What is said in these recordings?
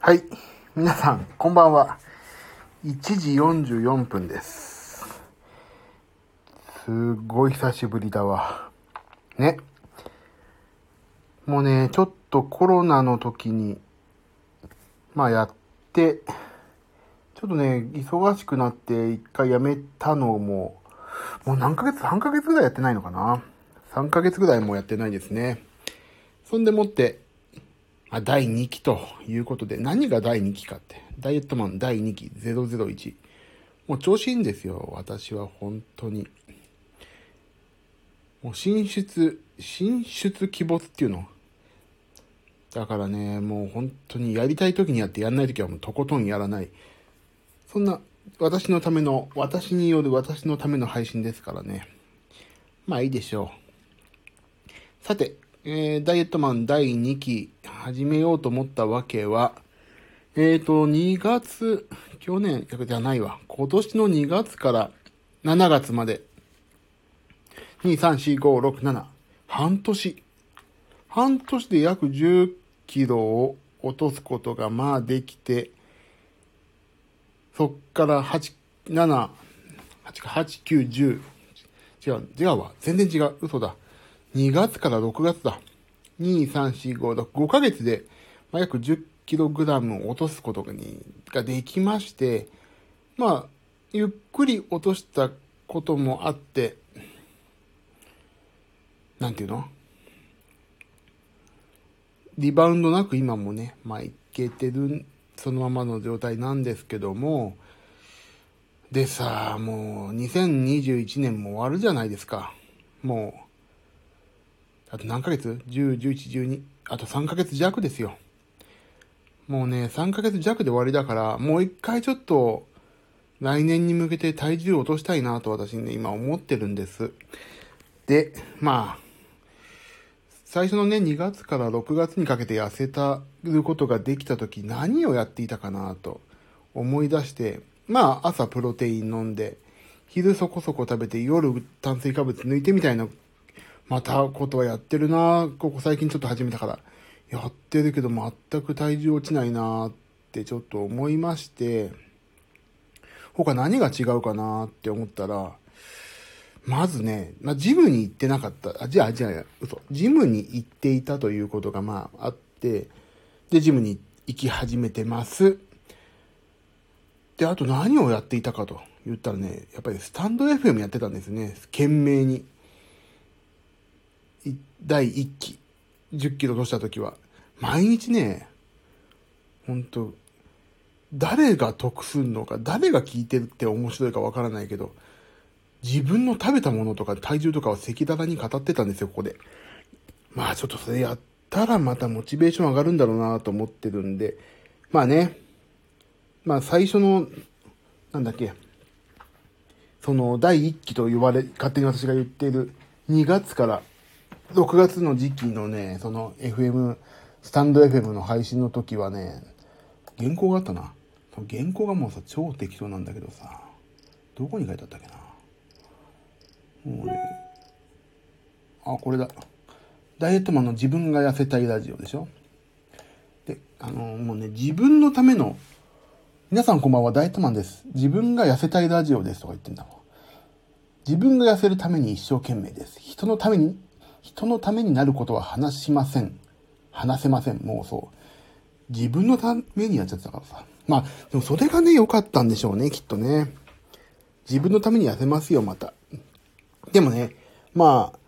はい。皆さん、こんばんは。1時44分です。すごい久しぶりだわ。ね。もうね、ちょっとコロナの時に、まあやって、ちょっとね、忙しくなって一回やめたのも、もう何ヶ月 ?3 ヶ月ぐらいやってないのかな ?3 ヶ月ぐらいもうやってないですね。そんでもって、あ、第2期ということで、何が第2期かって。ダイエットマン第2期001。もう調子いいんですよ。私は本当に。もう進出、進出鬼没っていうの。だからね、もう本当にやりたい時にやってやんない時はもうとことんやらない。そんな私のための、私による私のための配信ですからね。まあいいでしょう。さて、えー、ダイエットマン第2期始めようと思ったわけは、えーと、2月、去年じゃないわ。今年の2月から7月まで、2、3、4、5、6、7、半年。半年で約10キロを落とすことがまあできて、そっから8、7、8か、8、9、10。違う、違うわ。全然違う。嘘だ。2月から6月だ。2、3、4、5、6、5ヶ月で、まあ、約10キログラムを落とすことがにができまして、まあ、ゆっくり落としたこともあって、なんていうの？リバウンドなく今もね、まあいけてる、そのままの状態なんですけども、でさ、もう2021年も終わるじゃないですか。もう、あと何ヶ月 ?10、11、12。あと3ヶ月弱ですよ。もうね、3ヶ月弱で終わりだから、もう一回ちょっと、来年に向けて体重を落としたいなと私ね、今思ってるんです。で、まあ、最初のね、2月から6月にかけて痩せたることができた時、何をやっていたかなと思い出して、まあ、朝プロテイン飲んで、昼そこそこ食べて、夜炭水化物抜いてみたいなまたことはやってるなここ最近ちょっと始めたから。やってるけど全く体重落ちないなってちょっと思いまして、他何が違うかなって思ったら、まずね、まあ、ジムに行ってなかった。あ、じゃあ、じゃあ、嘘。ジムに行っていたということがまああって、で、ジムに行き始めてます。で、あと何をやっていたかと言ったらね、やっぱりスタンド FM やってたんですね。懸命に。第1期、10キロ落とした時は、毎日ね、ほんと、誰が得すんのか、誰が聞いてるって面白いかわからないけど、自分の食べたものとか体重とかを赤裸々に語ってたんですよ、ここで。まあちょっとそれやったらまたモチベーション上がるんだろうなと思ってるんで、まあね、まあ最初の、なんだっけ、その第1期と言われ、勝手に私が言っている2月から6月の時期のね、その FM、スタンド FM の配信の時はね、原稿があったな。その原稿がもうさ、超適当なんだけどさ、どこに書いてあったっけな。もうね、あ、これだ。ダイエットマンの自分が痩せたいラジオでしょで、あの、もうね、自分のための、皆さんこんばんは、ダイエットマンです。自分が痩せたいラジオですとか言ってんだもん。自分が痩せるために一生懸命です。人のために人のためになることは話しません。話せません。もうそう。自分のためにやっちゃってたからさ。まあ、でもそれがね、良かったんでしょうね、きっとね。自分のために痩せますよ、また。でもね、まあ、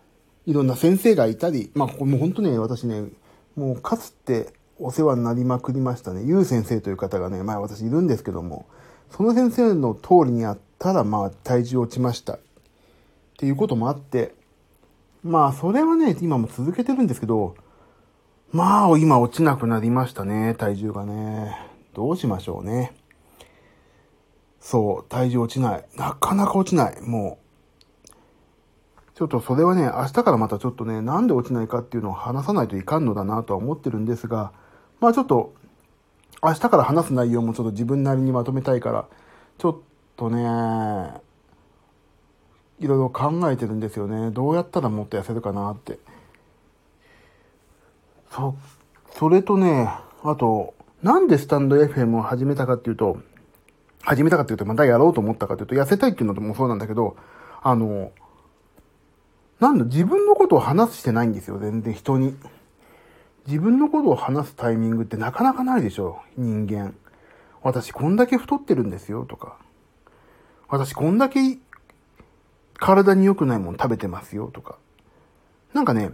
いろんな先生がいたり、まあ、もう本当ね、私ね、もうかつてお世話になりまくりましたね。ゆう先生という方がね、まあ私いるんですけども、その先生の通りにやったら、まあ体重落ちました。っていうこともあって、まあ、それはね、今も続けてるんですけど、まあ、今落ちなくなりましたね、体重がね。どうしましょうね。そう、体重落ちない。なかなか落ちない。もう。ちょっとそれはね、明日からまたちょっとね、なんで落ちないかっていうのを話さないといかんのだなとは思ってるんですが、まあちょっと、明日から話す内容もちょっと自分なりにまとめたいから、ちょっとね、いろいろ考えてるんですよね。どうやったらもっと痩せるかなって。そ、それとね、あと、なんでスタンド FM を始めたかっていうと、始めたかっていうと、またやろうと思ったかっていうと、痩せたいっていうのもそうなんだけど、あの、なんだ、自分のことを話してないんですよ、全然人に。自分のことを話すタイミングってなかなかないでしょ、人間。私こんだけ太ってるんですよ、とか。私こんだけ体に良くないもの食べてますよ、とか。なんかね、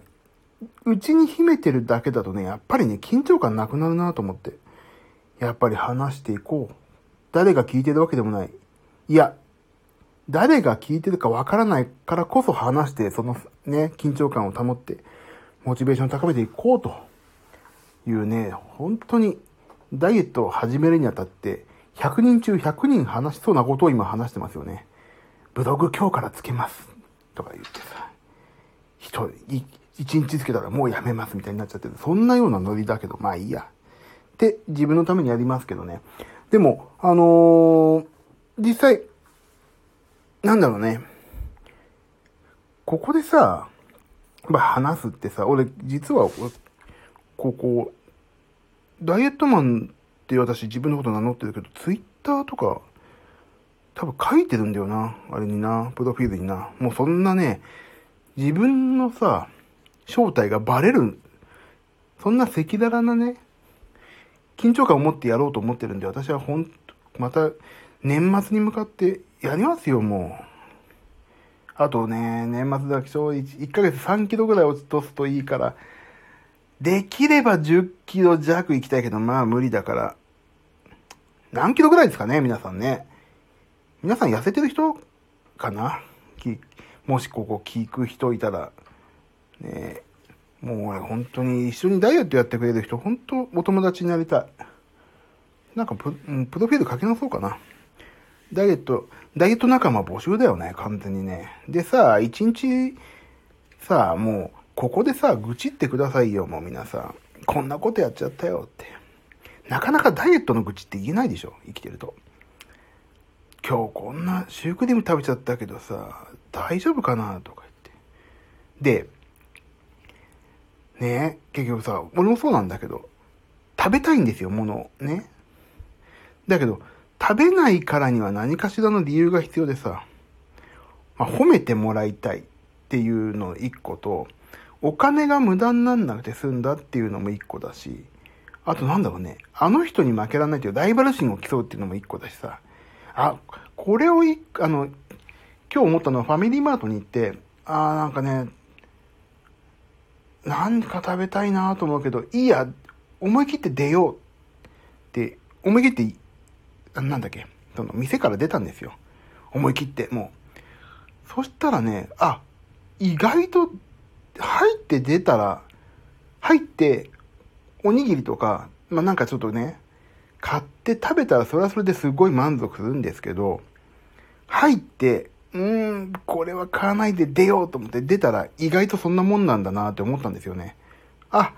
うちに秘めてるだけだとね、やっぱりね、緊張感なくなるなと思って。やっぱり話していこう。誰が聞いてるわけでもない。いや、誰が聞いてるかわからないからこそ話して、そのね、緊張感を保って、モチベーションを高めていこうというね、本当にダイエットを始めるにあたって、100人中100人話しそうなことを今話してますよね。ブログ今日からつけます。とか言ってさ、人、一日つけたらもうやめますみたいになっちゃってる。そんなようなノリだけど、まあいいや。って自分のためにやりますけどね。でも、あのー、実際、なんだろうね。ここでさ、ま、話すってさ、俺、実は、ここ、ダイエットマンって私自分のこと名乗ってるけど、ツイッターとか、多分書いてるんだよな。あれにな。プロフィールにな。もうそんなね、自分のさ、正体がバレる、そんな赤裸々なね、緊張感を持ってやろうと思ってるんで、私はほん、また、年末に向かってやりますよ、もう。あとね、年末だけちょ 1, 1ヶ月3キロぐらい落ちとすといいから、できれば10キロ弱行きたいけど、まあ無理だから。何キロぐらいですかね、皆さんね。皆さん痩せてる人かな？もしここ聞く人いたら、ねもう俺本当に一緒にダイエットやってくれる人、本当お友達になりたい。なんかププロフィール書き直そうかな。ダイエット、ダイエット仲間募集だよね、完全にね。でさ、一日、さ、もう、ここでさ、愚痴ってくださいよ、もう皆さん。こんなことやっちゃったよって。なかなかダイエットの愚痴って言えないでしょ、生きてると。今日こんなシュークリーム食べちゃったけどさ、大丈夫かなとか言って。で、ね結局さ、俺もそうなんだけど、食べたいんですよ、ものを。ね。だけど、食べないからには何かしらの理由が必要でさ、まあ、褒めてもらいたいっていうの一個と、お金が無駄になんなくて済んだっていうのも一個だし、あとなんだろうね、あの人に負けられないっていうライバル心を競うっていうのも一個だしさ、あ、これをい、あの、今日思ったのはファミリーマートに行って、ああ、なんかね、なんか食べたいなと思うけど、いいや、思い切って出ようって思い切ってなんだっけ、その店から出たんですよ。思い切って、もう。そしたらね、あ、意外と入って出たら、入って、おにぎりとか、まあ、なんかちょっとね、買って食べたらそれはそれですごい満足するんですけど、入って、うーん、これは買わないで出ようと思って出たら意外とそんなもんなんだなって思ったんですよね。あ、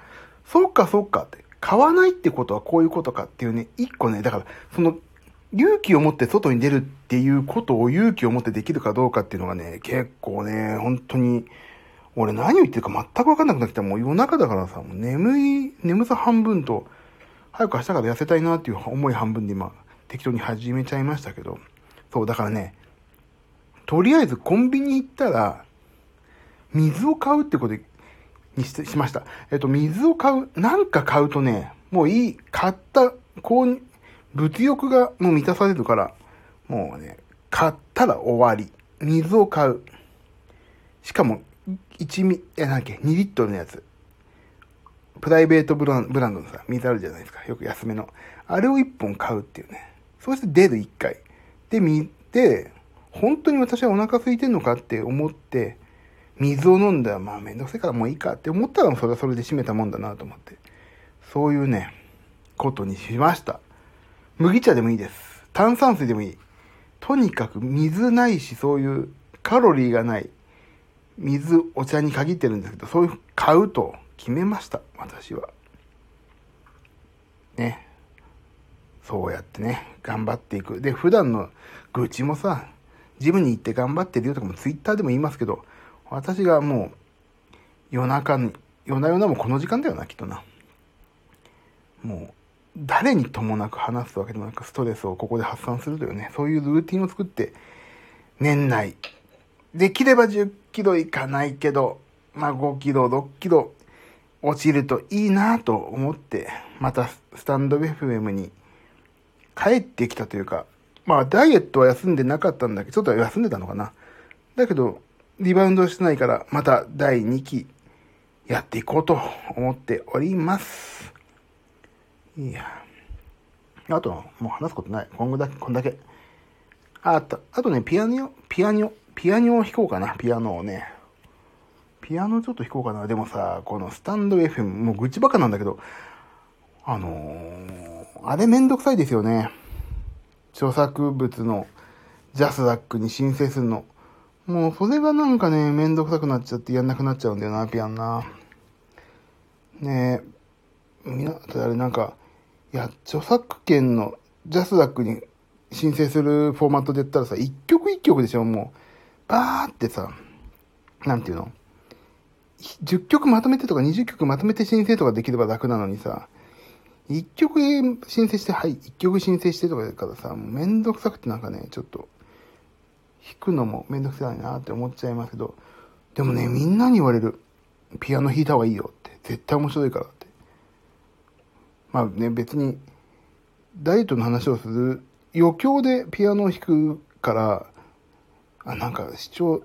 そっかそっかって。買わないってことはこういうことかっていうね、一個ね、だから、その勇気を持って外に出るっていうことを勇気を持ってできるかどうかっていうのがね、結構ね、本当に、俺何を言ってるか全くわかんなくなってきた。もう夜中だからさ、もう眠い、眠さ半分と、早く明日から痩せたいなっていう思い半分で今、適当に始めちゃいましたけど。そう、だからね、とりあえずコンビニ行ったら、水を買うってことにししました。えっと、水を買う、なんか買うとね、もういい、買った、こう、物欲がもう満たされるから、もうね、買ったら終わり。水を買う。しかも、1ミ、え、なんだっけ、2リットルのやつ。プライベートブランドのさ、水あるじゃないですか。よく安めの。あれを1本買うっていうね。そして出る1回。で、見て、本当に私はお腹空いてんのかって思って、水を飲んだら、まあめんどくせえからもういいかって思ったらそれはそれで閉めたもんだなと思って。そういうね、ことにしました。麦茶でもいいです。炭酸水でもいい。とにかく水ないし、そういうカロリーがない。水、お茶に限ってるんですけど、そういう買うと決めました。私は。ね。そうやってね、頑張っていく。で、普段の愚痴もさ、ジムに行って頑張ってるよとかもツイッターでも言いますけど、私がもう夜中に、夜な夜なもこの時間だよな、きっとな。もう誰にともなく話すわけでもなく、ストレスをここで発散するというね、そういうルーティンを作って、年内、できれば10キロいかないけど、まあ5キロ、6キロ落ちるといいなと思って、またスタンド FM に帰ってきたというか、まあダイエットは休んでなかったんだけど、ちょっと休んでたのかな。だけど、リバウンドしてないから、また第2期やっていこうと思っております。いや。あと、もう話すことない。今後だけ、こんだけ。あ、と、あとね、ピアノ、ピアノ、ピアノを弾こうかな、ピアノをね。ピアノちょっと弾こうかな。でもさ、このスタンド FM、もう愚痴ばっかなんだけど、あのー、あれめんどくさいですよね。著作物のジャスダックに申請するの。もうそれがなんかね、めんどくさくなっちゃってやんなくなっちゃうんだよな、ピアノな。ねえ、みな、あれなんか、いや、著作権のジャスダックに申請するフォーマットで言ったらさ、一曲一曲でしょ、もう。バーってさ、なんていうの？?10 曲まとめてとか20曲まとめて申請とかできれば楽なのにさ、1曲申請して、はい、1曲申請してとかだからさ、めんどくさくてなんかね、ちょっと、弾くのもめんどくさいなって思っちゃいますけど、でもね、みんなに言われる。ピアノ弾いた方がいいよって。絶対面白いからって。まあね、別に、ダイエットの話をする余興でピアノを弾くから、あ、なんか視聴、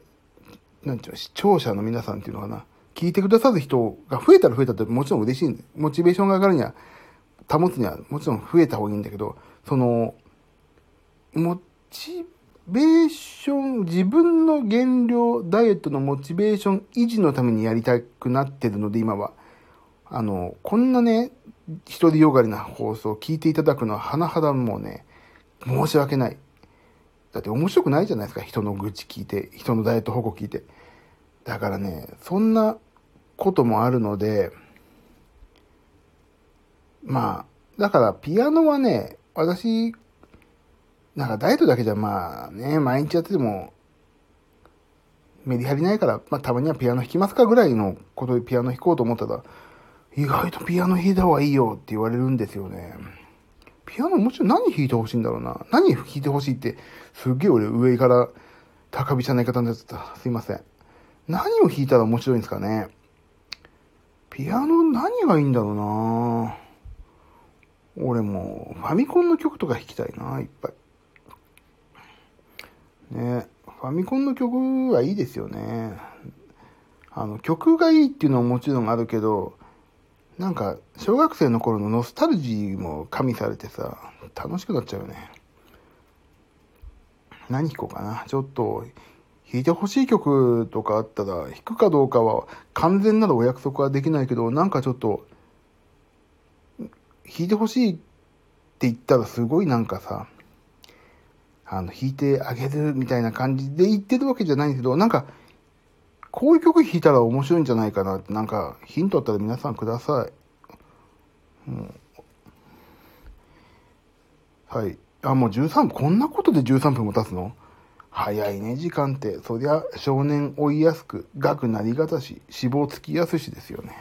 なんていうの、視聴者の皆さんっていうのかな。聞いてくださる人が増えたら増えたってもちろん嬉しいんで、モチベーションが上がるには、保つにはもちろん増えた方がいいんだけど、その、モチベーション、自分の減量、ダイエットのモチベーション維持のためにやりたくなってるので、今は。あの、こんなね、一人よがりな放送を聞いていただくのは甚だもうね、申し訳ない。だって面白くないじゃないですか、人の愚痴聞いて、人のダイエット報告聞いて。だからね、そんなこともあるので、まあ、だからピアノはね、私、なんかダイエットだけじゃまあね、毎日やってても、メリハリないから、まあたまにはピアノ弾きますかぐらいのことでピアノ弾こうと思ったら、意外とピアノ弾いた方がいいよって言われるんですよね。ピアノもちろん何弾いてほしいんだろうな。何弾いてほしいって、すっげえ俺上から高飛車な言い方になっちゃった。すいません。何を弾いたら面白いんですかね。ピアノ何がいいんだろうな俺もファミコンの曲とか弾きたいな、いっぱい。ねファミコンの曲はいいですよね。あの、曲がいいっていうのはもちろんあるけど、なんか、小学生の頃のノスタルジーも加味されてさ、楽しくなっちゃうよね。何弾こうかな。ちょっと、弾いてほしい曲とかあったら、弾くかどうかは完全なるお約束はできないけど、なんかちょっと、弾いてほしいって言ったらすごいなんかさ、あの、弾いてあげるみたいな感じで言ってるわけじゃないんですけど、なんか、こういう曲弾いたら面白いんじゃないかなって、なんか、ヒントあったら皆さんください。うん、はい。あ、もう13分、こんなことで13分も経つの？早いね、時間って。そりゃ、少年追いやすく、学なりがたし、死亡つきやすしですよね。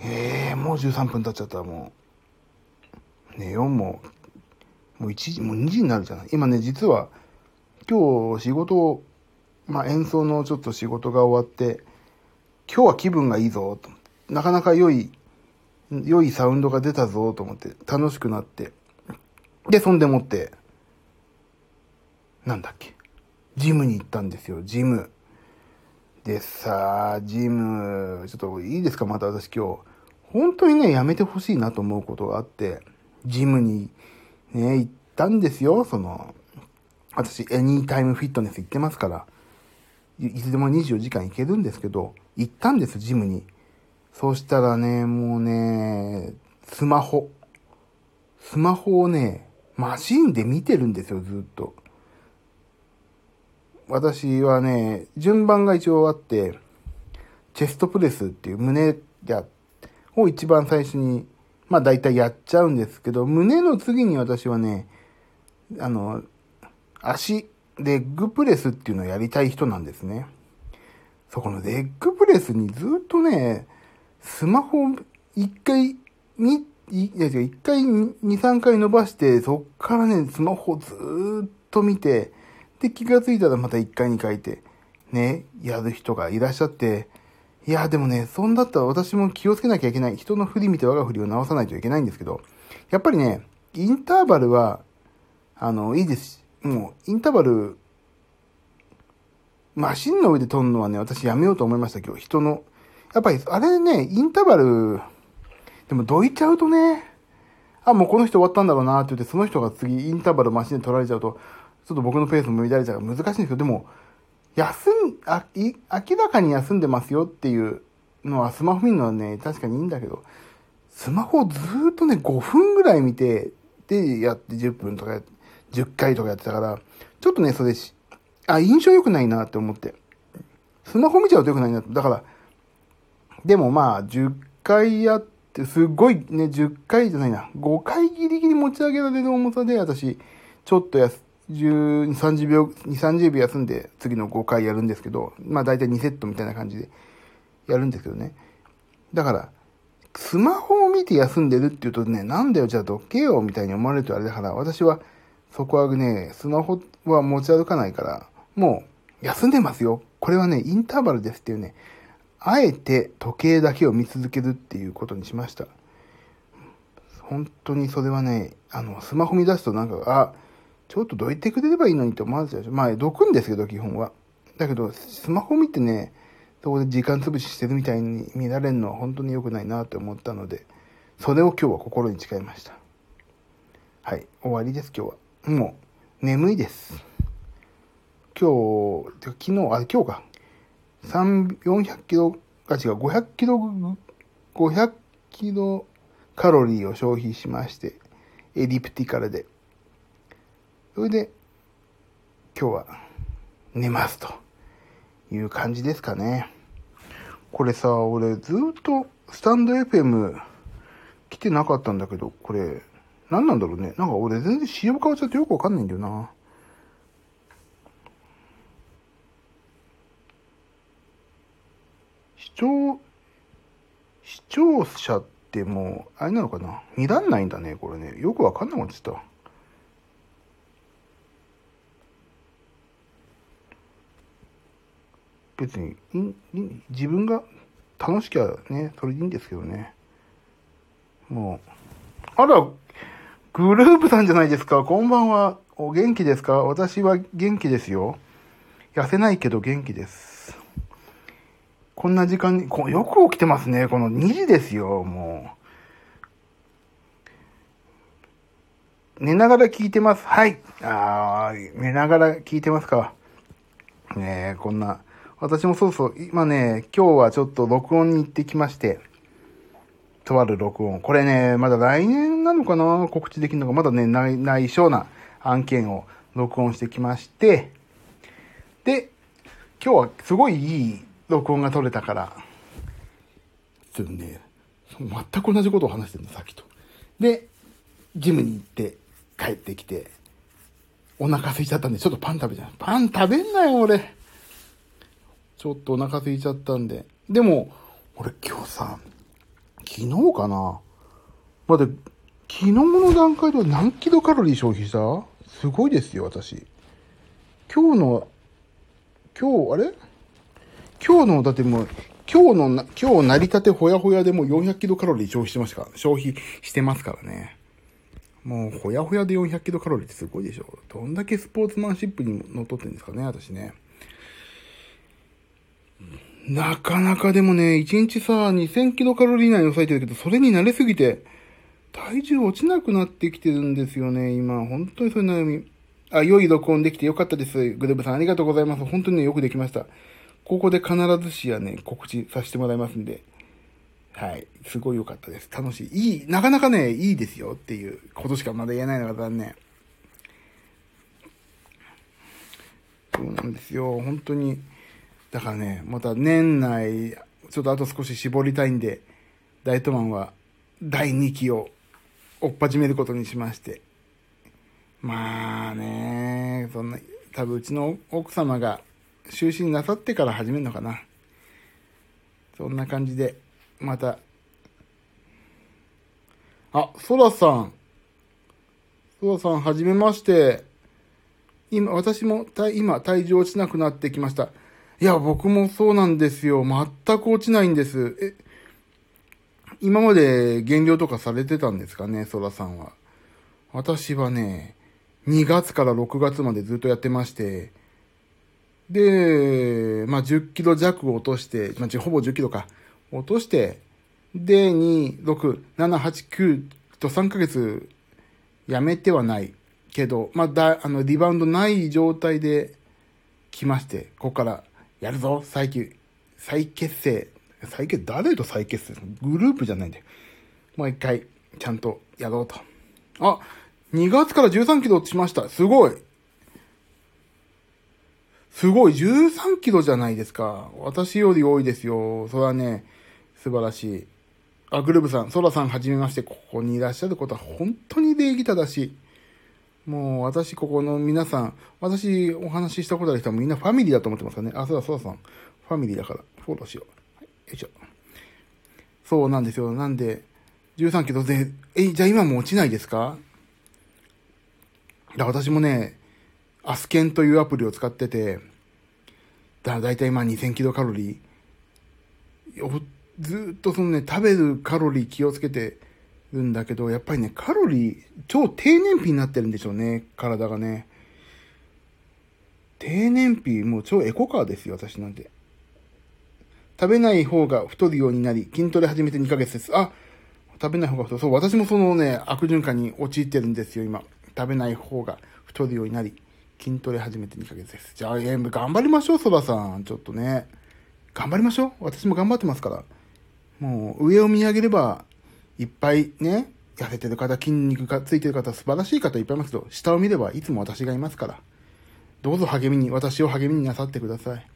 ええー、もう13分経っちゃったもう。寝よう、も。もう1時、もう2時になるじゃない。今ね、実は、今日仕事をまあ演奏のちょっと仕事が終わって、今日は気分がいいぞ、と。なかなか良い、良いサウンドが出たぞ、と思って、楽しくなって。で、そんでもって、なんだっけ？ジムに行ったんですよ、ジム。でさあ、ジム、ちょっといいですか？また私今日。本当にね、やめてほしいなと思うことがあって、ジムにね、行ったんですよ、その、私、エニータイムフィットネス行ってますから、いつでも24時間行けるんですけど、行ったんです、ジムに。そしたらね、もうね、スマホ。スマホをね、マシンで見てるんですよ、ずっと。私はね、順番が一応あって、チェストプレスっていう胸や、を一番最初にまあ大体やっちゃうんですけど、胸の次に私はね、あの、足、レッグプレスっていうのをやりたい人なんですね。そこのレッグプレスにずっとね、スマホ一回見、い、いや、一回、二、三回伸ばして、そっからね、スマホずっと見て、で、気がついたらまた一回に書いて、ね、やる人がいらっしゃって、いや、でもね、そんだったら私も気をつけなきゃいけない。人の振り見て我が振りを直さないといけないんですけど、やっぱりね、インターバルは、あの、いいですし。もう、インターバル、マシンの上で撮るのはね、私やめようと思いました、今日。人の。やっぱり、あれね、インターバル、でもどいちゃうとね、あ、もうこの人終わったんだろうなって言って、その人が次インターバルマシンで取られちゃうと、ちょっと僕のペースも乱れちゃうから難しいんですけど、でも、休ん、あ、い、明らかに休んでますよっていうのはスマホ見るのはね、確かにいいんだけど、スマホをずっとね、5分ぐらい見て、で、やって10分とか、10回とかやってたから、ちょっとね、それし、あ、印象良くないなって思って。スマホ見ちゃうと良くないなって。だから、でもまあ、10回やって、すっごいね、10回じゃないな、5回ギリギリ持ち上げられる重さで、私、ちょっとやす、10、30秒、2、30秒休んで、次の5回やるんですけど、まあ大体2セットみたいな感じでやるんですけどね。だから、スマホを見て休んでるって言うとね、なんだよ、じゃあどけよ、みたいに思われるとあれだから、私は、そこはね、スマホは持ち歩かないから、もう、休んでますよ。これはね、インターバルですっていうね、あえて時計だけを見続けるっていうことにしました。本当にそれはね、あの、スマホ見出すとなんか、あ、ちょっとどいてくれればいいのにって思われちゃうでしょ。まあ、どくんですけど、基本は。だけど、スマホ見てね、そこで時間潰ししてるみたいに見られるのは本当に良くないなって思ったので、それを今日は心に誓いました。はい、終わりです、今日は。もう、眠いです。今日、昨日、あ、今日か。3、400キロ、あ、違う、500キロ、500キロカロリーを消費しまして、エリプティカルで。それで、今日は寝ますという感じですかね。これさ、俺ずっとスタンド FM 来てなかったんだけど、これ、何なんだろうね。なんか俺全然仕様変わっちゃってよくわかんないんだよな。視聴、視聴者ってもう、あれなのかな見らんないんだね、これね。よくわかんなくなってた。別に自分が楽しきゃね、それでいいんですけどね。もう、あら、グループさんじゃないですか。こんばんは。お元気ですか？私は元気ですよ。痩せないけど元気です。こんな時間に、こよく起きてますね。この2時ですよ、もう。寝ながら聞いてます。はい。あー、寝ながら聞いてますか。ねえ、こんな。私もそうそう、今ね、今日はちょっと録音に行ってきまして、とある録音。これね、まだ来年なのかな？告知できるのか、まだね、内内緒な案件を録音してきまして、で、今日はすごいいい録音が取れたから、ちょっとね、全く同じことを話してるの、さっきと。で、ジムに行って帰ってきて、お腹空いちゃったんで、ちょっとパン食べちゃう。パン食べんなよ、俺。ちょっとお腹空いちゃったんで。でも、俺今日さ、昨日かなまだ、昨日の段階では何キロカロリー消費した？すごいですよ、私。今日の、今日、あれ？今日の、だってもう、今日のな、今日成り立てほやほやでもう400キロカロリー消費してましたから、消費してますからね。もう、ほやほやで400キロカロリーってすごいでしょ。どんだけスポーツマンシップにのっとってんですかね、私ね。なかなかでもね、1日さ、2000キロカロリー以内に抑えてるけど、それに慣れすぎて、体重落ちなくなってきてるんですよね、今。本当にそういう悩み。あ、良い録音できてよかったです。グループさんありがとうございます。本当にね、よくできました。ここで必ずしやね、告知させてもらいますんで。はい。すごい良かったです。楽しい。いい、なかなかね、いいですよっていうことしかまだ言えないのが残念。そうなんですよ。本当に。だからね、また年内、ちょっとあと少し絞りたいんで、ダイエットマンは第2期を追っ始めることにしまして。まあね、そんな、多分うちの奥様が就寝なさってから始めるのかな。そんな感じで、また、あ、ソラさん。ソラさん、はじめまして。今、私も、今、体重落ちなくなってきました。いや、僕もそうなんですよ。全く落ちないんです。え、今まで減量とかされてたんですかね、ソラさんは。私はね、2月から6月までずっとやってまして、で、まあ、10キロ弱落として、まあ、ほぼ10キロか、落として、で、2、6、7、8、9と3ヶ月やめてはないけど、まあ、だ、あの、リバウンドない状態で来まして、ここからやるぞ、再起、再結成。再結、誰と再結成？グループじゃないんで。もう一回、ちゃんとやろうと。あ、2月から13キロ落ちました。すごい。すごい、13キロじゃないですか。私より多いですよ。それはね、素晴らしい。あ、グルーブさん、ソラさんはじめまして、ここにいらっしゃることは本当に礼儀正しい。もう私、ここの皆さん、私お話ししたことある人はみんなファミリーだと思ってますかね。あ、そうだ、そうださん。ファミリーだから、フォローしよう。よいしょ。そうなんですよ。なんで、13キロで、え、じゃあ今も落ちないですか？だ私もね、アスケンというアプリを使ってて、だ、だいたいまあ2000キロカロリー。ずっとそのね、食べるカロリー気をつけてるんだけど、やっぱりね、カロリー、超低燃費になってるんでしょうね、体がね。低燃費、もう超エコカーですよ、私なんて。食べない方が太るようになり、筋トレ始めて2ヶ月です。あ、食べない方が太る。そう、私もそのね、悪循環に陥ってるんですよ、今。食べない方が太るようになり、筋トレ始めて2ヶ月です。じゃあ、えー、頑張りましょう、そばさん。ちょっとね。頑張りましょう。私も頑張ってますから。もう、上を見上げれば、いっぱいね、痩せてる方、筋肉がついてる方、素晴らしい方いっぱいいますけど、下を見ればいつも私がいますから。どうぞ励みに、私を励みになさってください。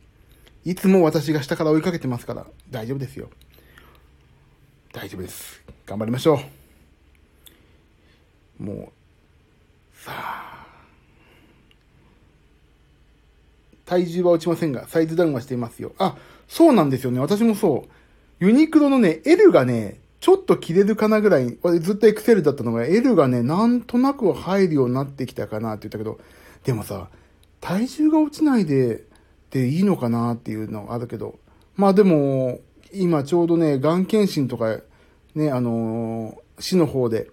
いつも私が下から追いかけてますから、大丈夫ですよ。大丈夫です。頑張りましょう。もう、さあ。体重は落ちませんが、サイズダウンはしていますよ。あ、そうなんですよね。私もそう。ユニクロのね、L がね、ちょっと切れるかなぐらい、ずっと XL だったのが、L がね、なんとなく入るようになってきたかなって言ったけど、でもさ、体重が落ちないで、でいいのかなっていうのがあるけど、まあでも、今ちょうどね、がん検診とか、ね、あのー、市の方で、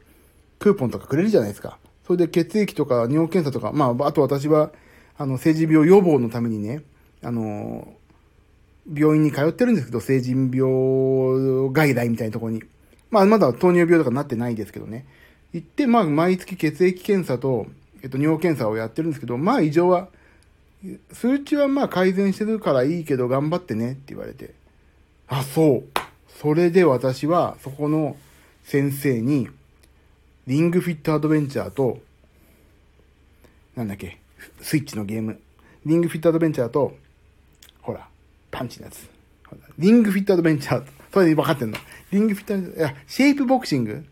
クーポンとかくれるじゃないですか。それで血液とか尿検査とか、まあ、あと私は、あの、成人病予防のためにね、あのー、病院に通ってるんですけど、成人病外来みたいなところに。まあ、まだ糖尿病とかなってないですけどね。行って、まあ、毎月血液検査と、えっと、尿検査をやってるんですけど、まあ、異常は、数値はまあ改善してるからいいけど頑張ってねって言われて。あ、そう。それで私は、そこの先生に、リングフィットアドベンチャーと、なんだっけ、スイッチのゲーム。リングフィットアドベンチャーと、ほら、パンチのやつ。リングフィットアドベンチャーそれで分かってんの。リングフィット、いや、シェイプボクシング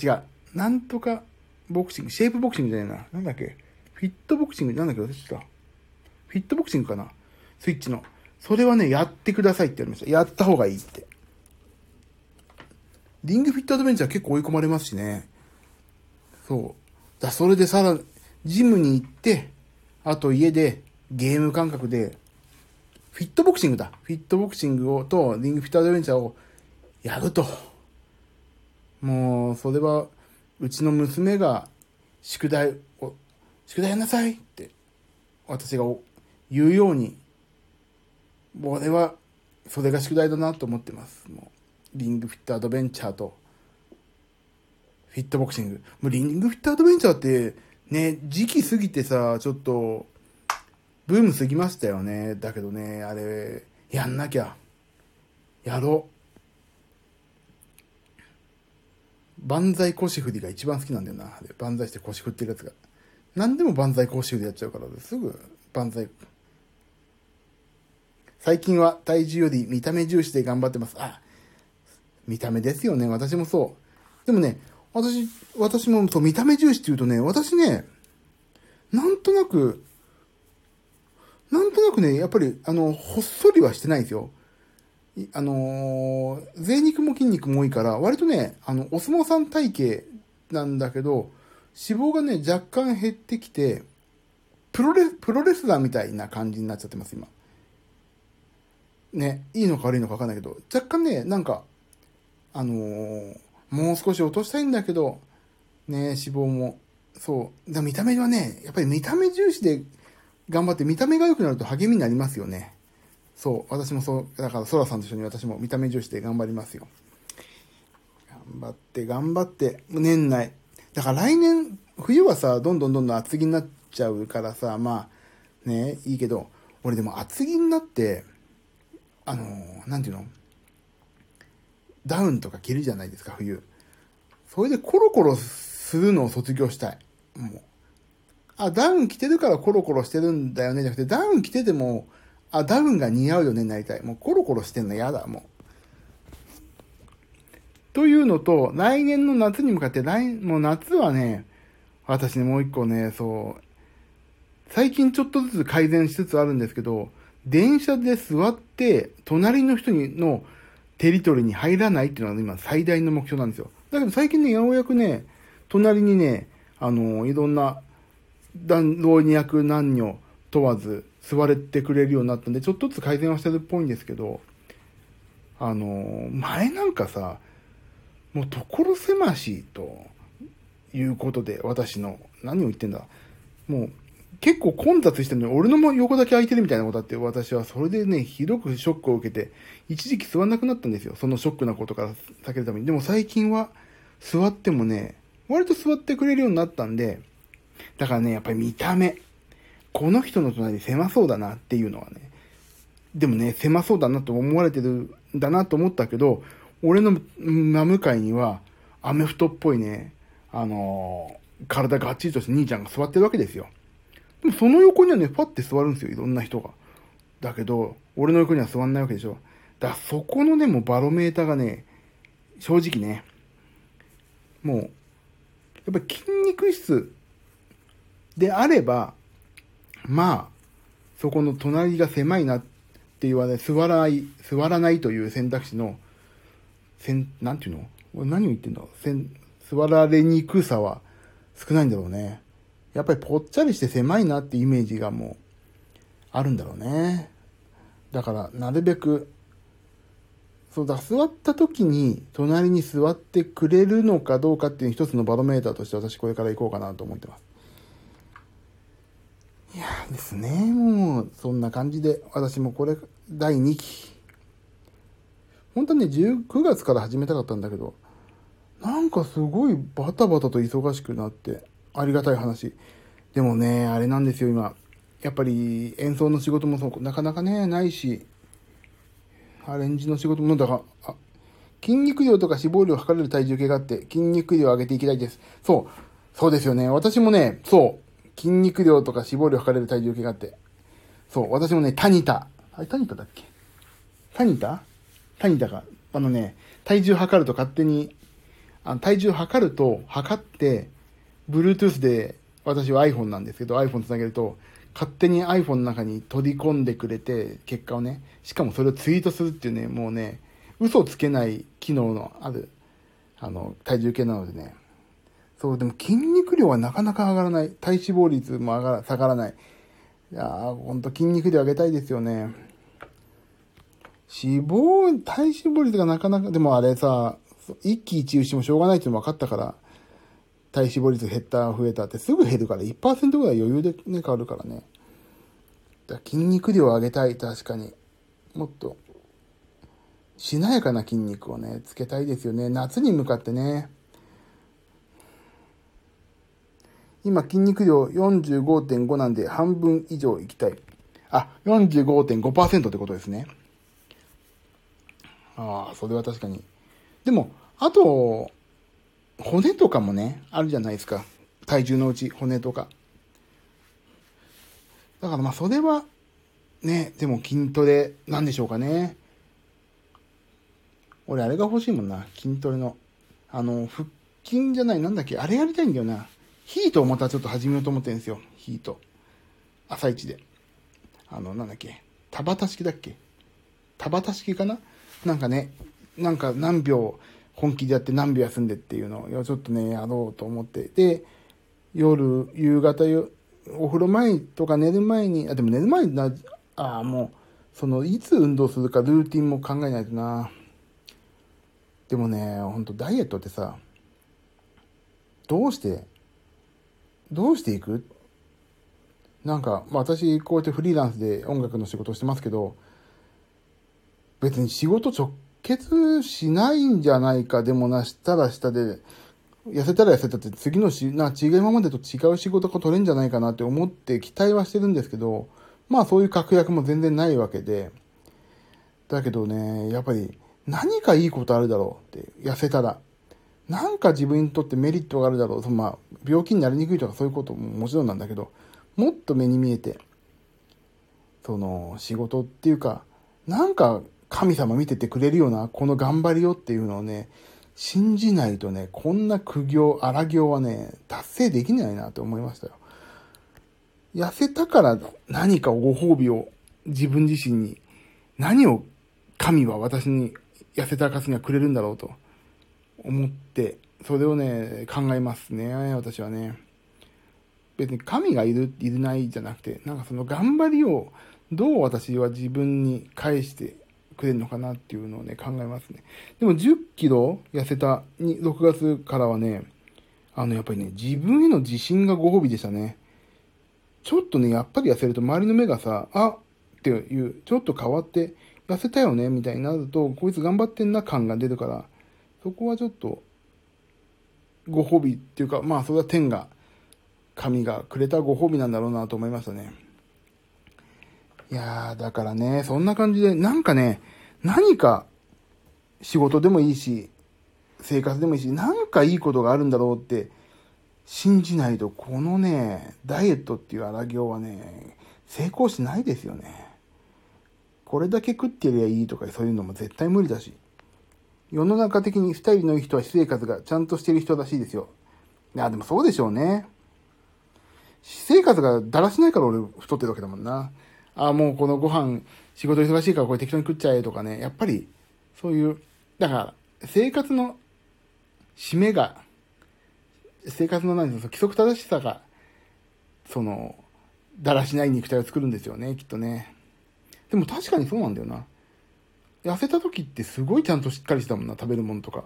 違う。なんとかボクシング。シェイプボクシングじゃないな。なんだっけフィットボクシングなんだっけ私した。フィットボクシングかなスイッチの。それはね、やってくださいって言われました。やった方がいいって。リングフィットアドベンチャー結構追い込まれますしね。そう。だそれでさら、ジムに行って、あと家でゲーム感覚で、フィットボクシングだ。フィットボクシングをと、リングフィットアドベンチャーをやると。もう、それは、うちの娘が宿題を、宿題やんなさいって、私が言うように、俺は、それが宿題だなと思ってます。もうリングフィットアドベンチャーと、フィットボクシング。もうリングフィットアドベンチャーって、ね、時期過ぎてさ、ちょっと、ブーム過ぎましたよね。だけどね、あれ、やんなきゃ。やろう。万歳腰振りが一番好きなんだよな。万歳して腰振ってるやつが。何でも万歳腰振りやっちゃうから、すぐ万歳。最近は体重より見た目重視で頑張ってます。あ、見た目ですよね。私もそう。でもね、私、私もそう、見た目重視って言うとね、私ね、なんとなく、なんとなくね、やっぱり、あの、ほっそりはしてないんですよ。あのー、贅肉も筋肉も多いから、割とね、あの、お相撲さん体型なんだけど、脂肪がね、若干減ってきて、プロレス、プロレスラーみたいな感じになっちゃってます、今。ね、いいのか悪いのか分かんないけど、若干ね、なんか、あのー、もう少し落としたいんだけど、ね、脂肪も、そう。見た目はね、やっぱり見た目重視で頑張って、見た目が良くなると励みになりますよね。そう。私もそう、だから、ソラさんと一緒に私も見た目重視で頑張りますよ。頑張って、頑張って、年内。だから来年、冬はさ、どんどんどんどん厚着になっちゃうからさ、まあ、ね、いいけど、俺でも厚着になって、あのー、なんていうの？ダウンとか着るじゃないですか、冬。それでコロコロするのを卒業したい。もう。あ、ダウン着てるからコロコロしてるんだよね、じゃなくて、ダウン着てても、あ、ダウンが似合うよね、なりたい。もうコロコロしてんの嫌だ、もう。というのと、来年の夏に向かって、来、もう夏はね、私ね、もう一個ね、そう、最近ちょっとずつ改善しつつあるんですけど、電車で座って、隣の人にのテリトリーに入らないっていうのが今最大の目標なんですよ。だけど最近ね、ようやくね、隣にね、あの、いろんな、だん老若男女問わず座れてくれるようになったんで、ちょっとずつ改善はしてるっぽいんですけど、あの、前なんかさ、もう所狭しということで、私の、何を言ってんだ。もう、結構混雑してるのに、俺のも横だけ空いてるみたいなことあって、私はそれでね、ひどくショックを受けて、一時期座んなくなったんですよ。そのショックなことから避けるために。でも最近は、座ってもね、割と座ってくれるようになったんで、だからね、やっぱり見た目。この人の隣狭そうだなっていうのはね。でもね、狭そうだなと思われてるんだなと思ったけど、俺の真向かいには、アメフトっぽいね、あのー、体がっちりとした兄ちゃんが座ってるわけですよ。でもその横にはね、パッて座るんですよ、いろんな人が。だけど、俺の横には座んないわけでしょ。だからそこのね、もうバロメーターがね、正直ね、もう、やっぱ筋肉質であれば、まあ、そこの隣が狭いなって言われ、座らない、座らないという選択肢の、せん、なんていうの？俺何を言ってんだ？せん、座られにくさは少ないんだろうね。やっぱりぽっちゃりして狭いなってイメージがもうあるんだろうね。だからなるべく、そうだ、座った時に隣に座ってくれるのかどうかっていう一つのバロメーターとして私これから行こうかなと思ってます。いやですね、もうそんな感じで私もこれ第2期。本当はね、19月から始めたかったんだけど、なんかすごいバタバタと忙しくなって、ありがたい話。でもね、あれなんですよ、今。やっぱり演奏の仕事もそう、なかなかね、ないし、アレンジの仕事も、だから、あ、筋肉量とか脂肪量を測れる体重計があって、筋肉量を上げていきたいです。そう、そうですよね。私もね、そう、筋肉量とか脂肪量測れる体重計があって、そう、私もね、タニタ。あれ、タニタだっけ？タニタ？タニタか。あのね、体重測ると勝手に、あの体重測ると、測って、Bluetooth で、私は iPhone なんですけど、iPhone つなげると、勝手に iPhone の中に取り込んでくれて、結果をね、しかもそれをツイートするっていうね、もうね、嘘をつけない機能のある、あの、体重計なのでね。そう、でも筋肉量はなかなか上がらない。体脂肪率も上がら、下がらない。いやー、ほんと筋肉量上げたいですよね。脂肪、体脂肪率がなかなか、でもあれさ、一喜一憂してもしょうがないっていうの分かったから、体脂肪率減った、増えたってすぐ減るから、1%ぐらい余裕でね、変わるからね。だ筋肉量を上げたい、確かに。もっと、しなやかな筋肉をね、つけたいですよね。夏に向かってね。今、筋肉量45.5なんで、半分以上いきたい。あ、45.5%ってことですね。ああ、それは確かに。でも、あと、骨とかもね、あるじゃないですか。体重のうち、骨とか。だからまあ、それは、ね、でも筋トレなんでしょうかね。俺、あれが欲しいもんな。筋トレの。あの、腹筋じゃない、なんだっけ、あれやりたいんだよな。ヒートをまたちょっと始めようと思ってるんですよ。ヒート。朝一で。あの、なんだっけ。田畑式だっけ田畑式かな？なんかね、なんか何秒本気でやって何秒休んでっていうのを、ちょっとね、やろうと思って。で、夜、夕方、お風呂前とか寝る前に、あ、でも寝る前にな、ああ、もう、その、いつ運動するかルーティンも考えないとな。でもね、ほんとダイエットってさ、どうして、どうしていく？なんか、まあ、私、こうやってフリーランスで音楽の仕事をしてますけど、別に仕事直結しないんじゃないか、でもな、したらしたで、痩せたら痩せたって次のし、な、違う今までと違う仕事が取れんじゃないかなって思って期待はしてるんですけど、まあそういう確約も全然ないわけで、だけどね、やっぱり何かいいことあるだろうって、痩せたら。なんか自分にとってメリットがあるだろう。そのまあ、病気になりにくいとかそういうことももちろんなんだけど、もっと目に見えて、その仕事っていうか、なんか神様見ててくれるような、この頑張りよっていうのをね、信じないとね、こんな苦行、荒行はね、達成できないなと思いましたよ。痩せたから何かご褒美を自分自身に、何を神は私に痩せた証にはくれるんだろうと思って、それをね、考えますね、私はね。別に神がいる、いるないじゃなくて、なんかその頑張りをどう私は自分に返してくれるのかなっていうのをね、考えますね。でも10キロ痩せたに、6月からはね、あの、やっぱりね、自分への自信がご褒美でしたね。ちょっとね、やっぱり痩せると周りの目がさ、あっていう、ちょっと変わって、痩せたよねみたいになると、こいつ頑張ってんな感が出るから、そこはちょっと、ご褒美っていうか、まあ、それは天が、神がくれたご褒美なんだろうなと思いましたね。いやー、だからね、そんな感じで、なんかね、何か仕事でもいいし、生活でもいいし、なんかいいことがあるんだろうって信じないと、このね、ダイエットっていう荒行はね、成功しないですよね。これだけ食ってりゃいいとかそういうのも絶対無理だし。世の中的にスタイルのいい人は私生活がちゃんとしてる人らしいですよ。いや、でもそうでしょうね。私生活がだらしないから俺太ってるわけだもんな。ああ、もうこのご飯、仕事忙しいからこれ適当に食っちゃえとかね、やっぱり、そういう、だから、生活の締めが、生活の何ですか、規則正しさが、その、だらしない肉体を作るんですよね、きっとね。でも確かにそうなんだよな。痩せた時ってすごいちゃんとしっかりしたもんな、食べるものとか。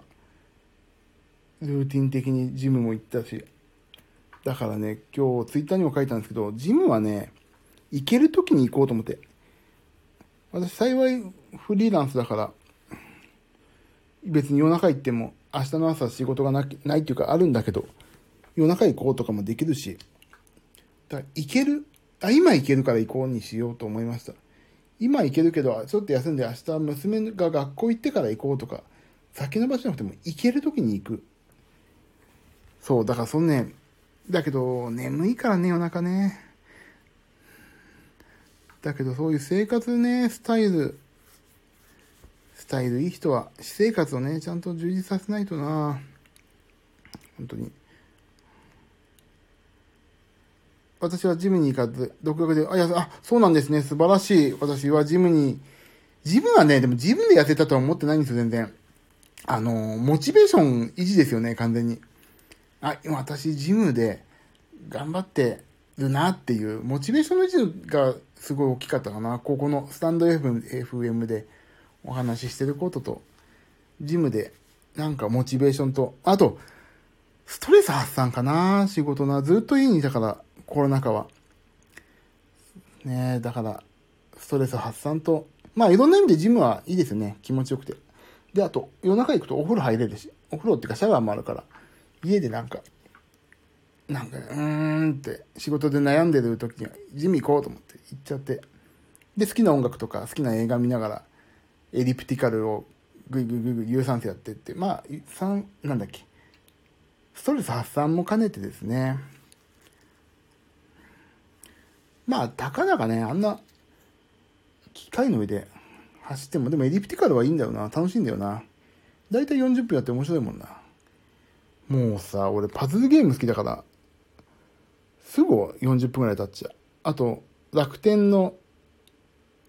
ルーティン的にジムも行ったし。だからね、今日ツイッターにも書いたんですけど、ジムはね、行ける時に行こうと思って。私幸いフリーランスだから、別に夜中行っても明日の朝仕事がなないっていうかあるんだけど、夜中行こうとかもできるし、だから行ける、あ、今行けるから行こうにしようと思いました。今行けるけど、ちょっと休んで明日娘が学校行ってから行こうとか、先延ばしなくても行ける時に行く。そう、だからそのね、だけど眠いからね、夜中ね。だけどそういう生活ね、スタイル、スタイルいい人は、私生活をね、ちゃんと充実させないとな本当に。私はジムに行かず、独学で、あ、いや、あ、そうなんですね、素晴らしい。私はジムに、ジムはね、でもジムで痩せたとは思ってないんですよ、全然。あの、モチベーション維持ですよね、完全に。あ、今私、ジムで頑張ってるなっていう、モチベーションの維持がすごい大きかったかな。ここのスタンド FM, でお話ししてることと、ジムでなんかモチベーションと、あと、ストレス発散かな仕事な。ずっと家にいたから、コロナ禍は。ねだから、ストレス発散と、まあいろんな意味でジムはいいですよね。気持ちよくて。で、あと、夜中行くとお風呂入れるし、お風呂っていうかシャワーもあるから、家でなんか、なんか、うーんって仕事で悩んでる時にはジム行こうと思って行っちゃって。で、好きな音楽とか好きな映画見ながら、エリプティカルをぐいぐいぐいぐい有酸素やってって、まあ、三、なんだっけ。ストレス発散も兼ねてですね。まあ、たかだかね、あんな、機械の上で走っても、でもエリプティカルはいいんだよな。楽しいんだよな。だいたい40分やって面白いもんな。もうさ、俺パズルゲーム好きだから、すぐ40分ぐらい経っちゃう。あと、楽天の、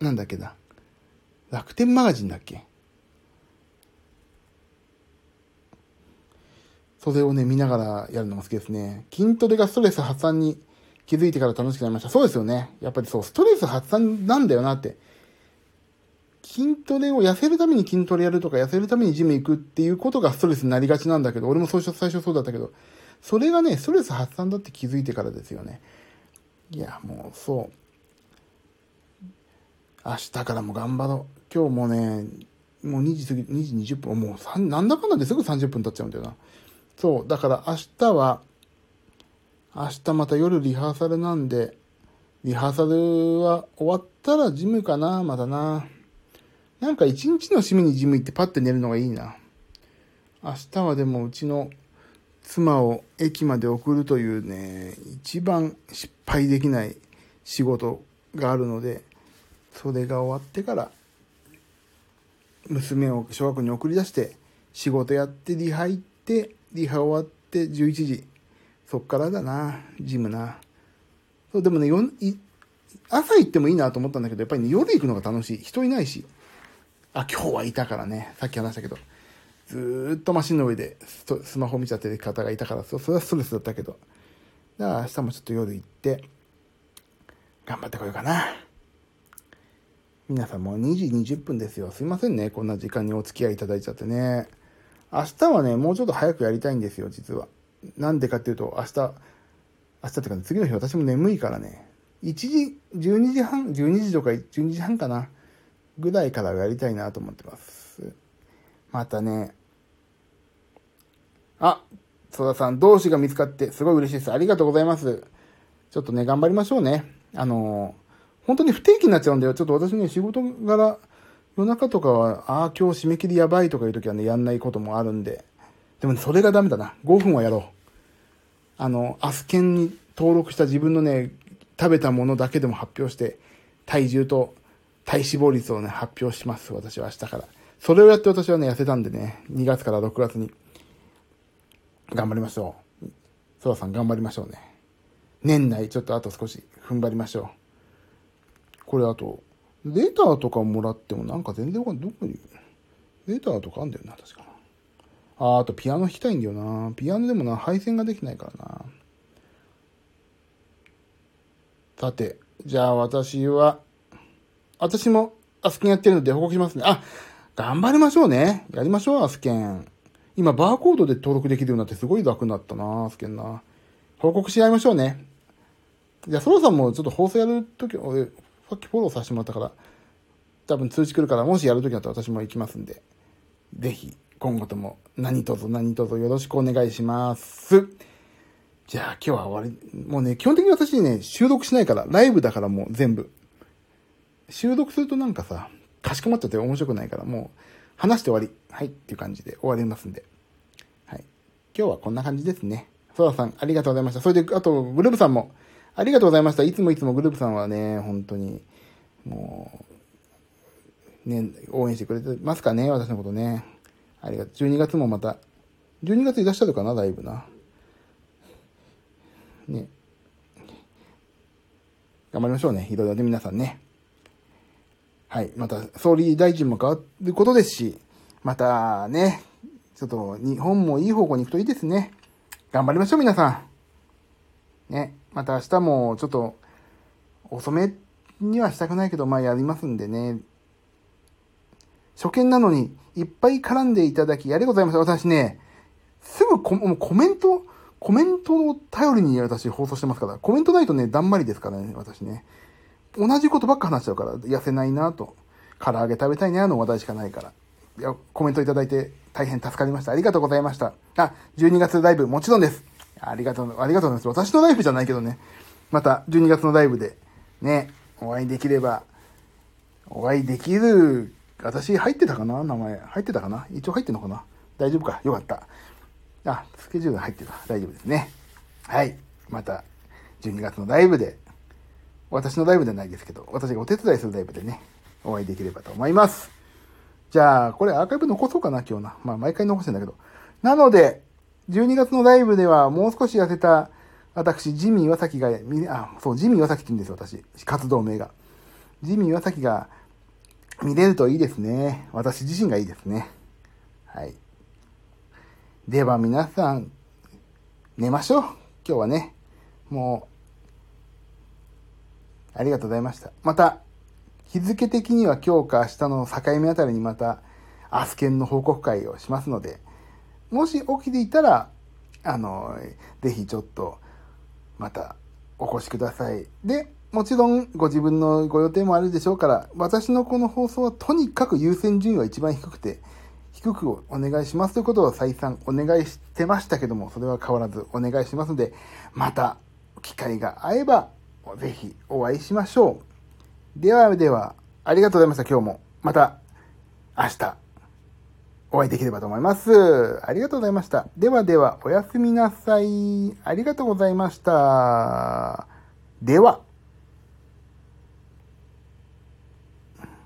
なんだっけな。楽天マガジンだっけそれをね、見ながらやるのも好きですね。筋トレがストレス発散に気づいてから楽しくなりました。そうですよね。やっぱりそう、ストレス発散なんだよなって。筋トレを痩せるために筋トレやるとか、痩せるためにジム行くっていうことがストレスになりがちなんだけど、俺も最初最初そうだったけど、それがね、ストレス発散だって気づいてからですよね。いや、もうそう。明日からも頑張ろう。今日もね、もう2時過ぎ、2時20分、もう3なんだかんだですぐ30分経っちゃうんだよな。そう、だから明日は、明日また夜リハーサルなんで、リハーサルは終わったらジムかな、まだな。なんか一日の締めにジム行ってパッて寝るのがいいな。明日はでもうちの妻を駅まで送るというね、一番失敗できない仕事があるので、それが終わってから、娘を小学校に送り出して、仕事やってリハ行って、リハ終わって11時。そっからだな、ジムな。そう、でもね、朝行ってもいいなと思ったんだけど、やっぱりね、夜行くのが楽しい。人いないし。あ、今日はいたからね。さっき話したけど。ずーっとマシンの上でスマホ見ちゃってる方がいたから、それはストレスだったけど。だから明日もちょっと夜行って、頑張ってこようかな。皆さんもう2時20分ですよ。すいませんね。こんな時間にお付き合いいただいちゃってね。明日はね、もうちょっと早くやりたいんですよ、実は。なんでかっていうと、明日、明日っていうか、次の日私も眠いからね。1時、12時半、12時とか12時半かな。ぐらいからやりたいなと思ってます。またね、あ、戸田さん、同志が見つかってすごい嬉しいです。ありがとうございます。ちょっとね、頑張りましょうね。あの、本当に不定期になっちゃうんだよ。ちょっと私ね、仕事柄、夜中とかは、ああ、今日締め切りやばいとかいう時はね、やんないこともあるんで。でもね、それがダメだな。5分はやろう。あの、アスケンに登録した自分のね、食べたものだけでも発表して、体重と体脂肪率をね、発表します。私は明日から。それをやって私はね、痩せたんでね、2月から6月に。頑張りましょう。ソラさん頑張りましょうね。年内ちょっとあと少し踏ん張りましょう。これあと、レターとかもらってもなんか全然わかんない。どこに？レターとかあんだよな、確かあ、あとピアノ弾きたいんだよな。ピアノでもな、配線ができないからな。さて、じゃあ私は、私もアスケンやってるので報告しますね。あ、頑張りましょうね。やりましょう、アスケン。今、バーコードで登録できるようになってすごい楽になったな、アスケンな。報告し合いましょうね。じゃあ、ソロさんもちょっと放送やるとき、俺、さっきフォローさせてもらったから、多分通知来るから、もしやるときだったら私も行きますんで、ぜひ、今後とも何卒何卒よろしくお願いします。じゃあ今日は終わり。もうね、基本的に私ね、収録しないから、ライブだからもう全部。収録するとなんかさ、かしこまっちゃって面白くないから、もう話して終わり。はいっていう感じで終わりますんで。はい。今日はこんな感じですね。ソラさん、ありがとうございました。それで、あと、グループさんも、ありがとうございました。いつもいつもグループさんはね、本当に、もう、ね、応援してくれてますかね、私のことね。ありがとう。12月もまた、12月いらっしゃるかな、だいぶな。ね。頑張りましょうね。いろいろね、皆さんね。はい。また、総理大臣も変わることですし、またね、ちょっと日本もいい方向に行くといいですね。頑張りましょう、皆さん。ね。また明日もちょっと遅めにはしたくないけど、まあやりますんでね。初見なのにいっぱい絡んでいただきありがとうございました。私ね、すぐココメント、コメントを頼りに私放送してますから、コメントないとね、だんまりですからね、私ね。同じことばっか話しちゃうから、痩せないなと。唐揚げ食べたいなの話題しかないから。いや、コメントいただいて大変助かりました。ありがとうございました。あ、12月ライブもちろんです。ありがとう、ありがとうございます。私のライブじゃないけどね。また12月のライブでね、お会いできれば、お会いできる、私入ってたかな名前。入ってたかな？一応入ってんのかな？大丈夫か？よかった。あ、スケジュール入ってた。大丈夫ですね。はい。また、12月のライブで私のライブではないですけど、私がお手伝いするライブでね、お会いできればと思います。じゃあ、これアーカイブ残そうかな、今日な。まあ、毎回残してんだけど。なので、12月のライブではもう少し痩せた、私、ジミー岩崎が、あ、そう、ジミー岩崎って言うんですよ、私。活動名が。ジミー岩崎が見れるといいですね。私自身がいいですね。はい。では皆さん、寝ましょう。今日はね。もう、ありがとうございました。また、日付的には今日か明日の境目あたりにまた、アスケンの報告会をしますので、もし起きていたら、あの、ぜひちょっと、また、お越しください。で、もちろんご自分のご予定もあるでしょうから、私のこの放送はとにかく優先順位は一番低くて、低くお願いしますということを再三お願いしてましたけども、それは変わらずお願いしますので、また機会が合えば、ぜひお会いしましょう。ではでは、ありがとうございました、今日も。また、明日、お会いできればと思います。ありがとうございました。ではでは、おやすみなさい。ありがとうございました。では。